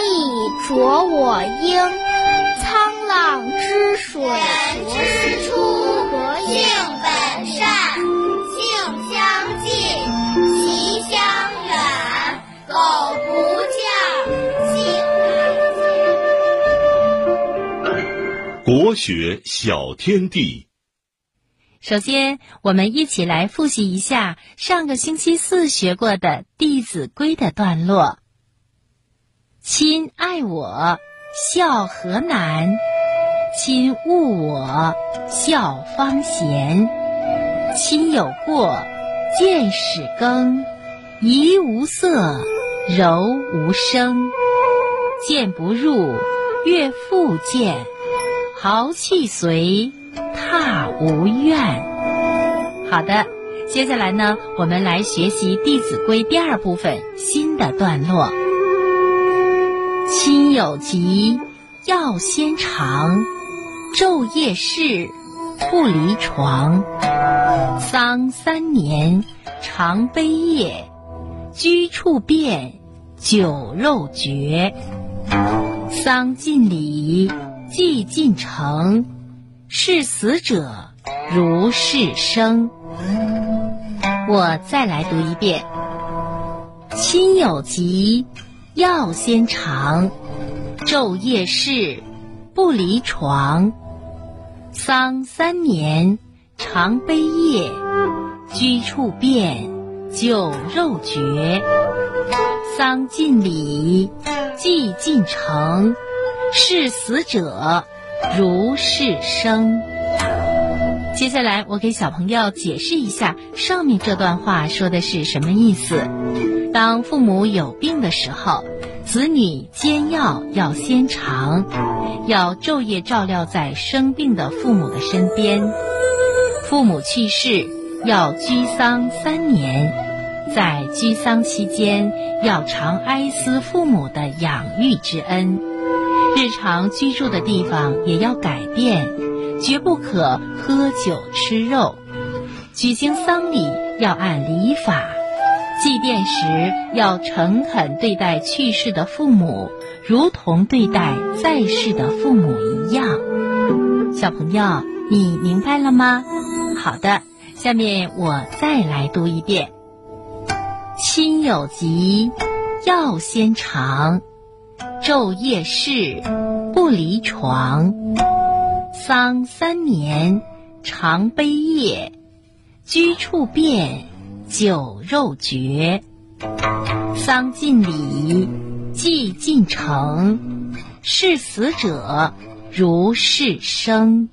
以濯我缨，沧浪之水人之初，性本善，性相近，习相远。苟不教，性乃迁。国学小天地。首先，我们一起来复习一下上个星期四学过的《弟子规》的段落：“亲爱我，孝何难；亲恶我，孝方贤。亲有过，见始更；怡无色，柔无声。谏不入，悦复谏；豪气随。”踏无怨。好的，接下来呢，我们来学习《弟子规》第二部分新的段落。亲有疾，要先尝；昼夜侍，不离床。丧三年，常悲咽；居处变，酒肉绝。丧尽礼，祭尽诚。视死者如视生。我再来读一遍：亲有疾，药先尝；昼夜侍，不离床。丧三年，常悲咽；居处变，酒肉绝。丧尽礼，祭尽诚。视死者。如是生。接下来，我给小朋友解释一下上面这段话说的是什么意思。当父母有病的时候，子女煎药要先尝，要昼夜照料在生病的父母的身边。父母去世，要居丧三年，在居丧期间，要常哀思父母的养育之恩。日常居住的地方也要改变，绝不可喝酒吃肉。举行丧礼要按礼法，祭奠时要诚恳对待去世的父母，如同对待在世的父母一样。小朋友，你明白了吗？好的，下面我再来读一遍：亲有疾，要先尝。昼夜侍，不离床。丧三年，常悲咽；居处变，酒肉绝。丧尽礼，祭尽诚。视死者如视生。